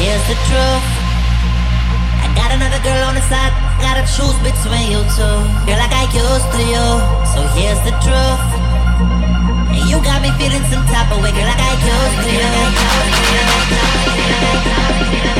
Here's the truth. I got another girl on the side. Gotta choose between you two. You're like I used to you. So here's the truth. And you got me feeling some type of way. Girl, like I used to you.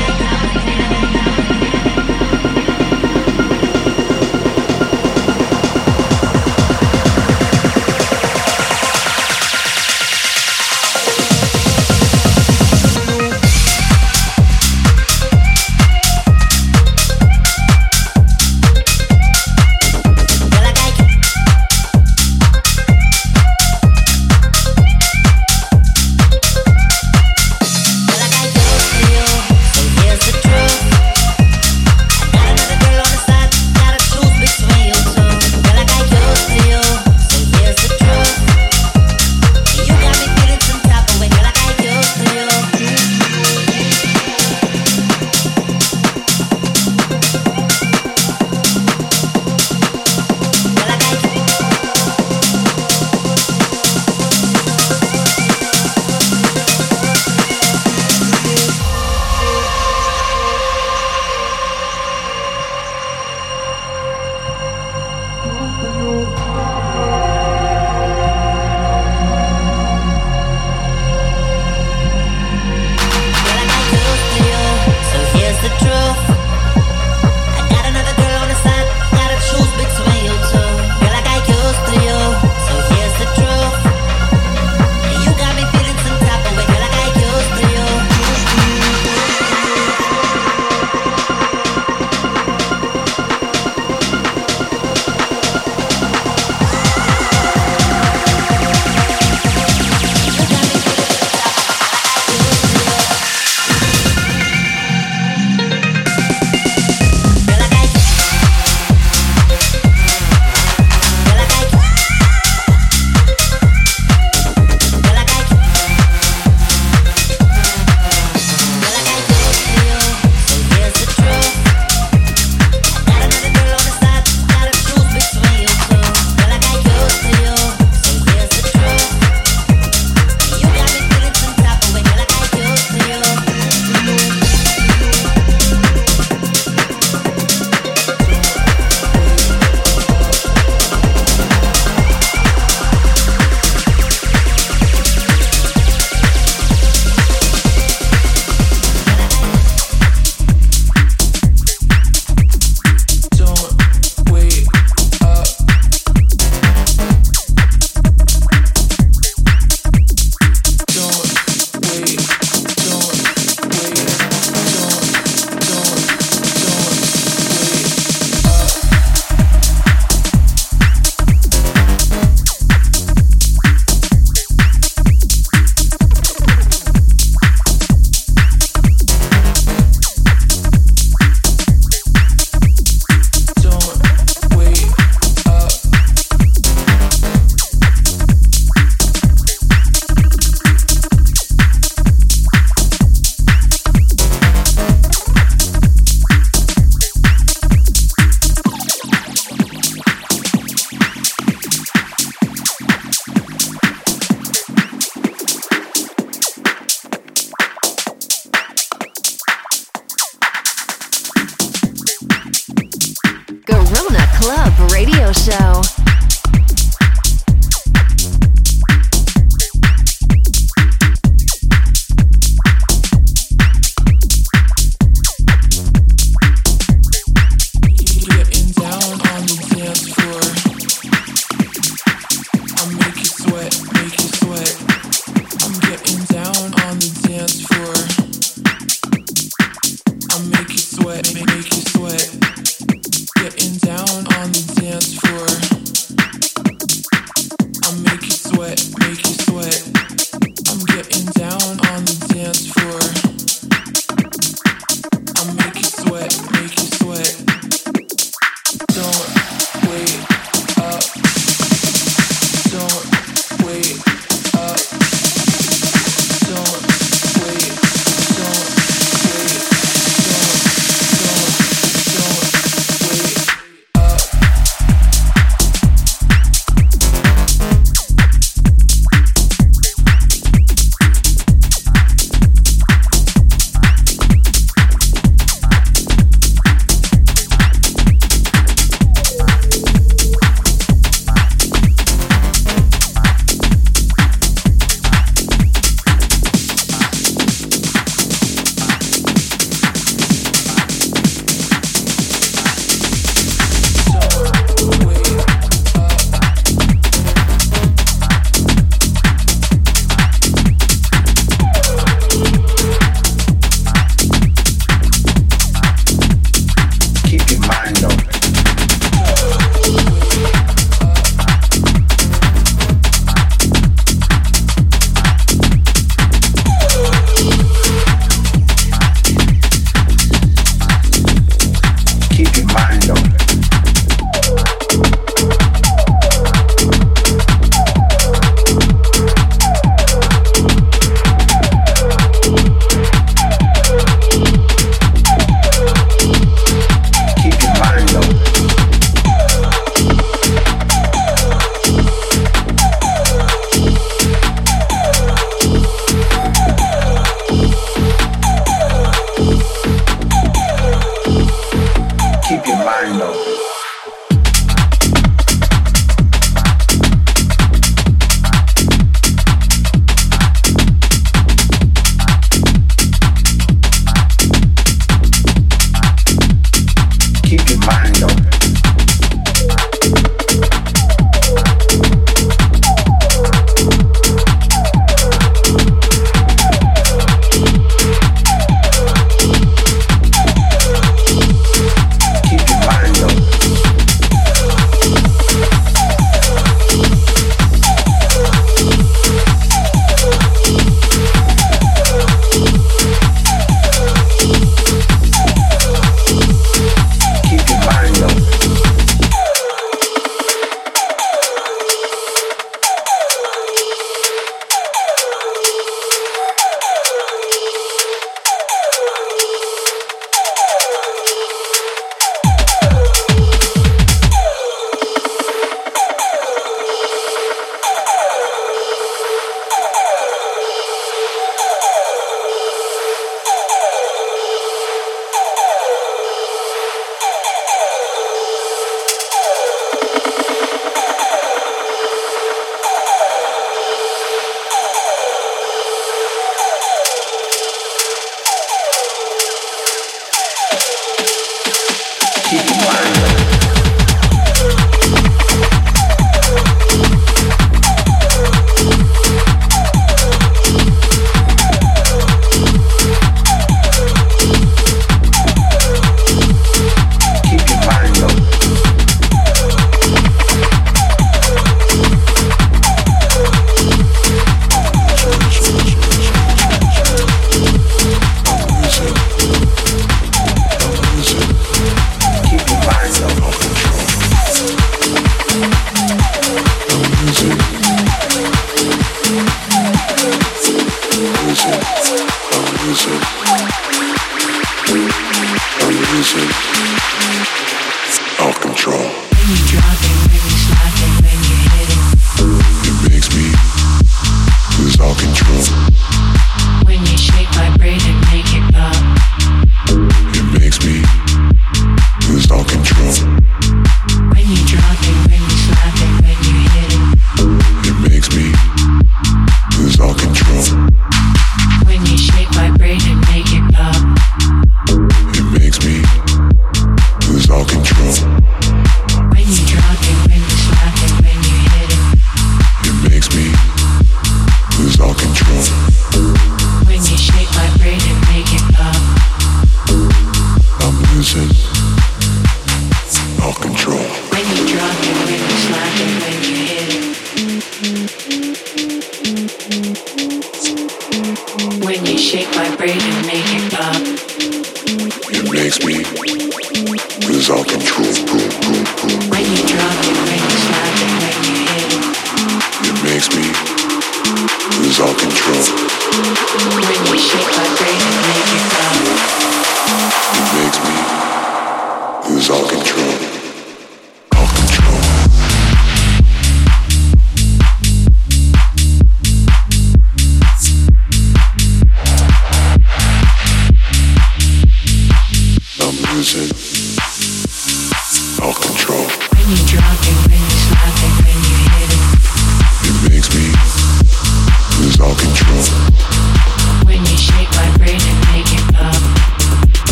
When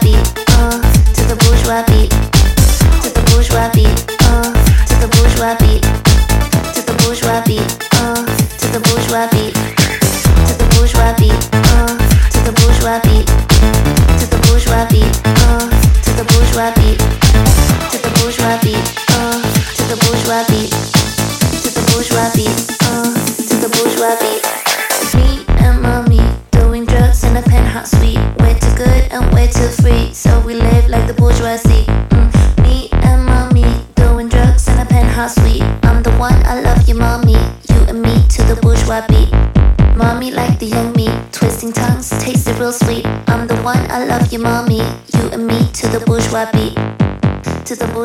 beat.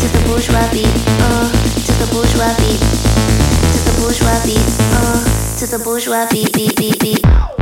to the bourgeois beat, oh, to the bourgeois beat, to the bourgeois beat, oh, to the bourgeois beat, beat, beat, beat.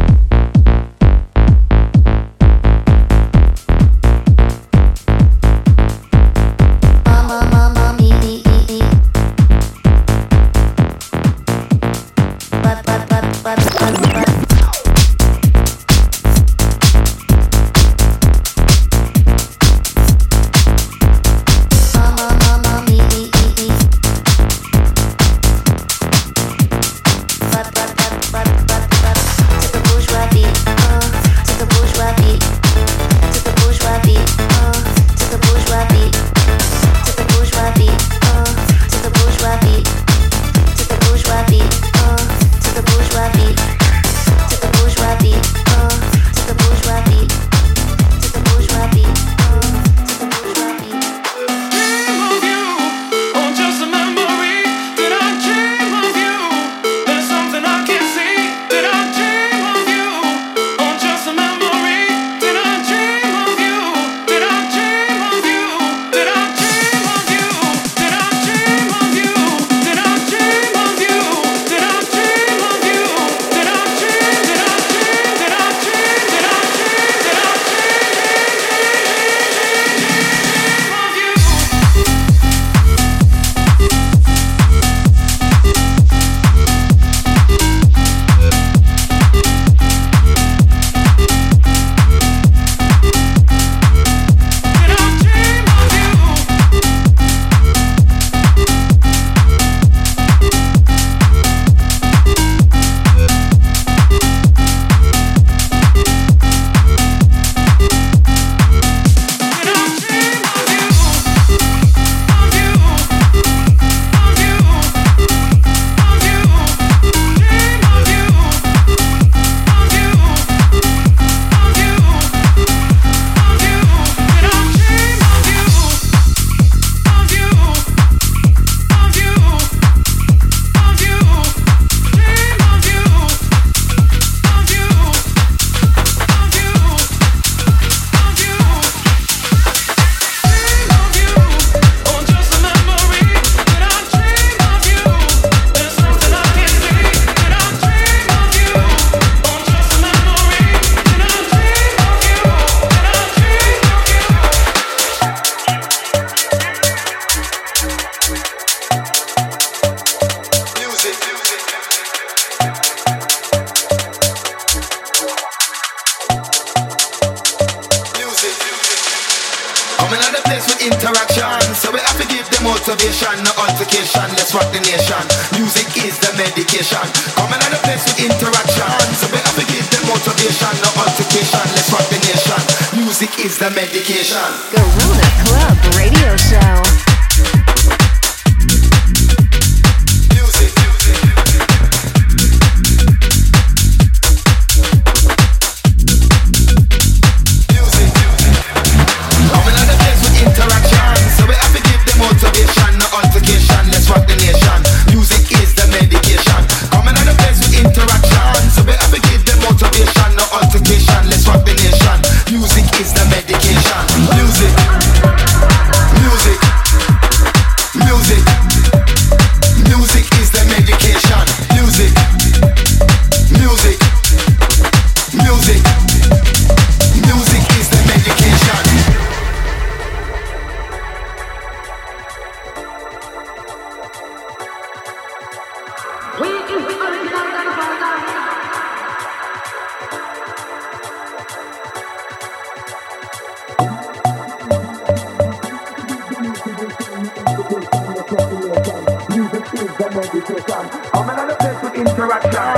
I'm done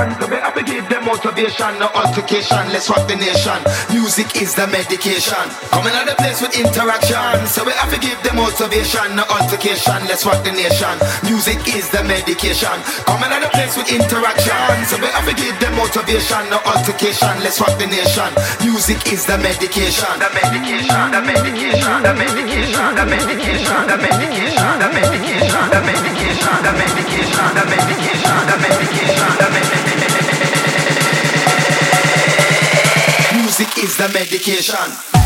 motivation, no altercation. Let's rock the nation. Music is the medication. Coming out the place with interaction. So we have to give them motivation, no altercation. Let's rock the nation. Music is the medication. Coming out the place with interaction. So we have to give them motivation, no altercation. Let's rock the nation. Music is the medication. The medication. The medication. The medication. The medication. The medication. The medication. The medication. The medication. The medication. The medication. The medication. Music is the medication.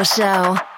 Radio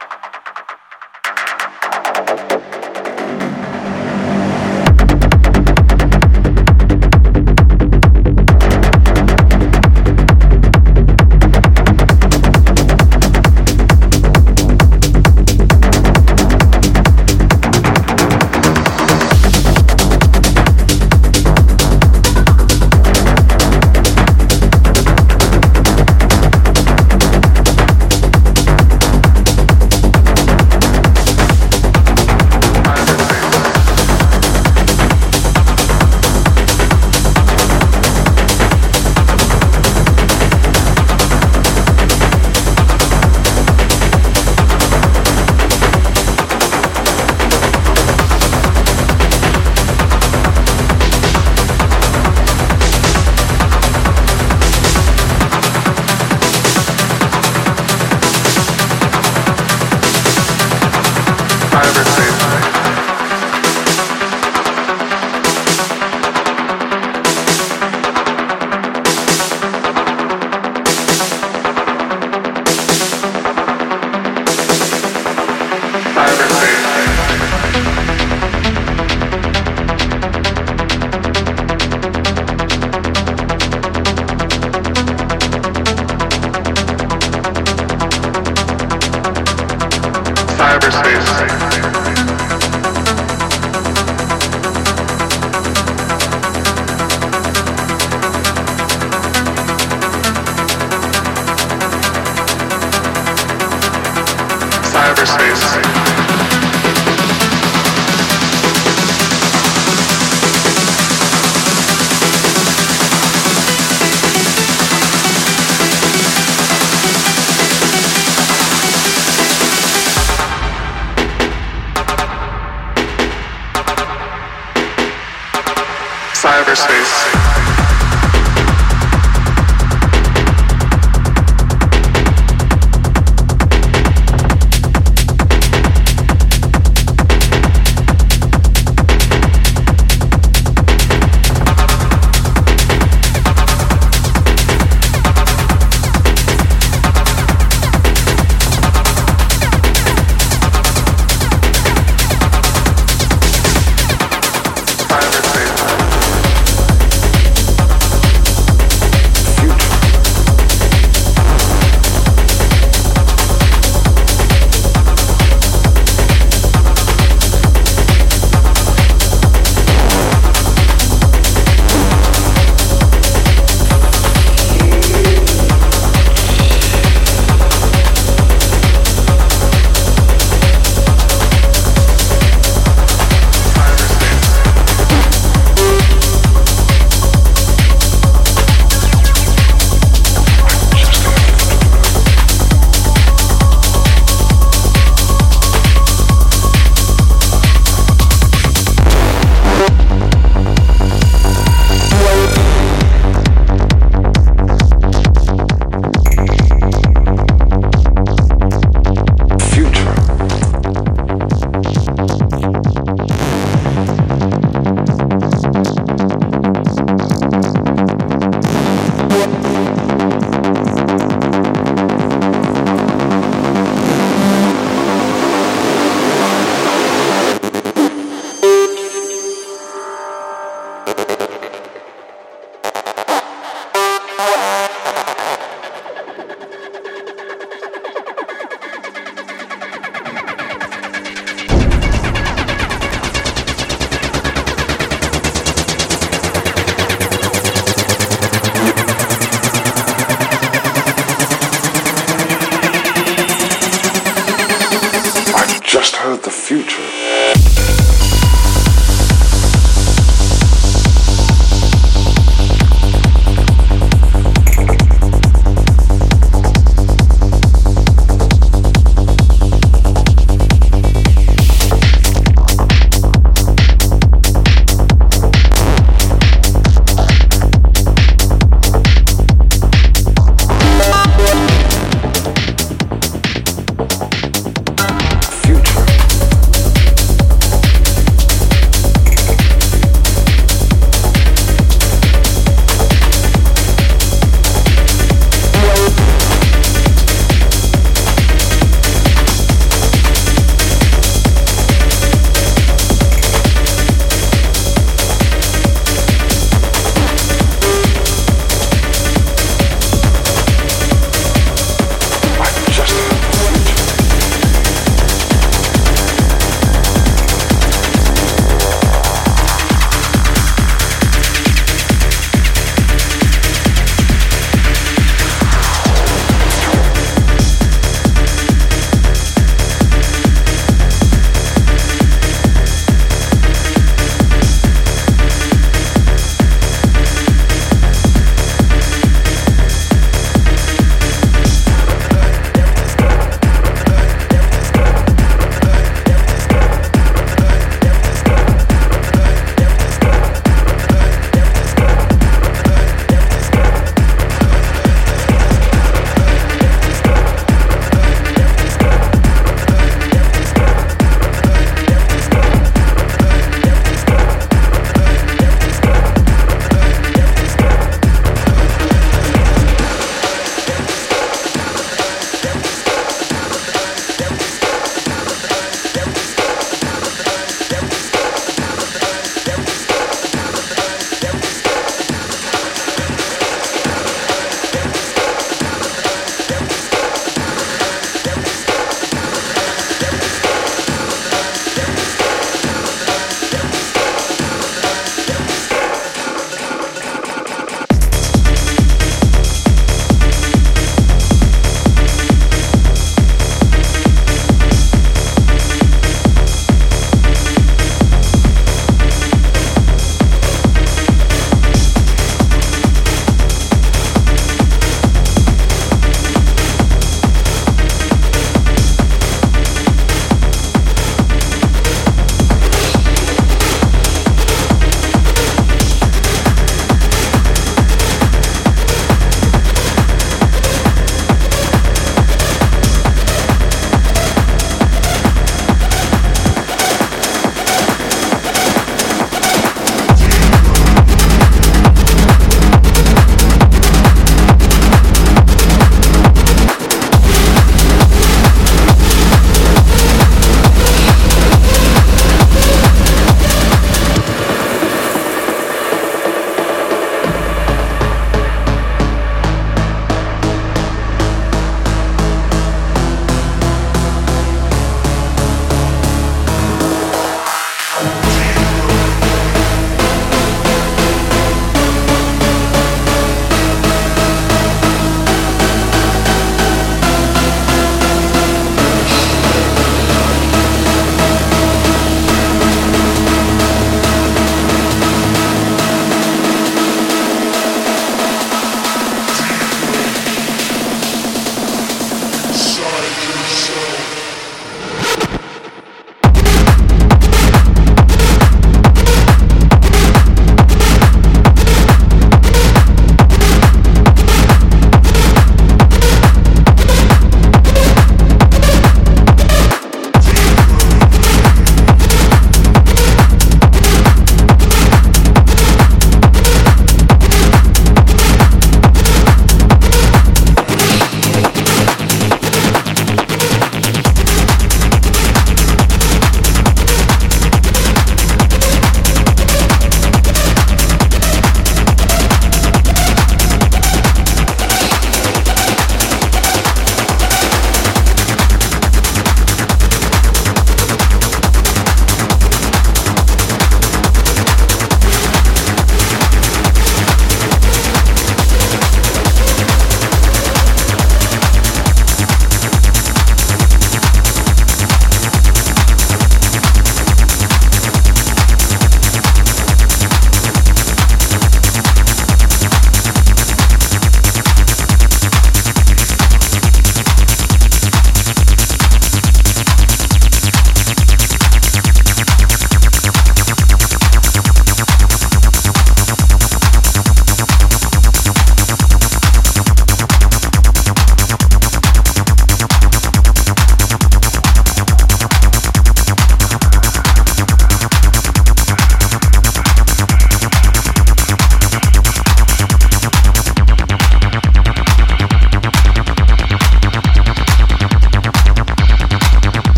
Show. the future.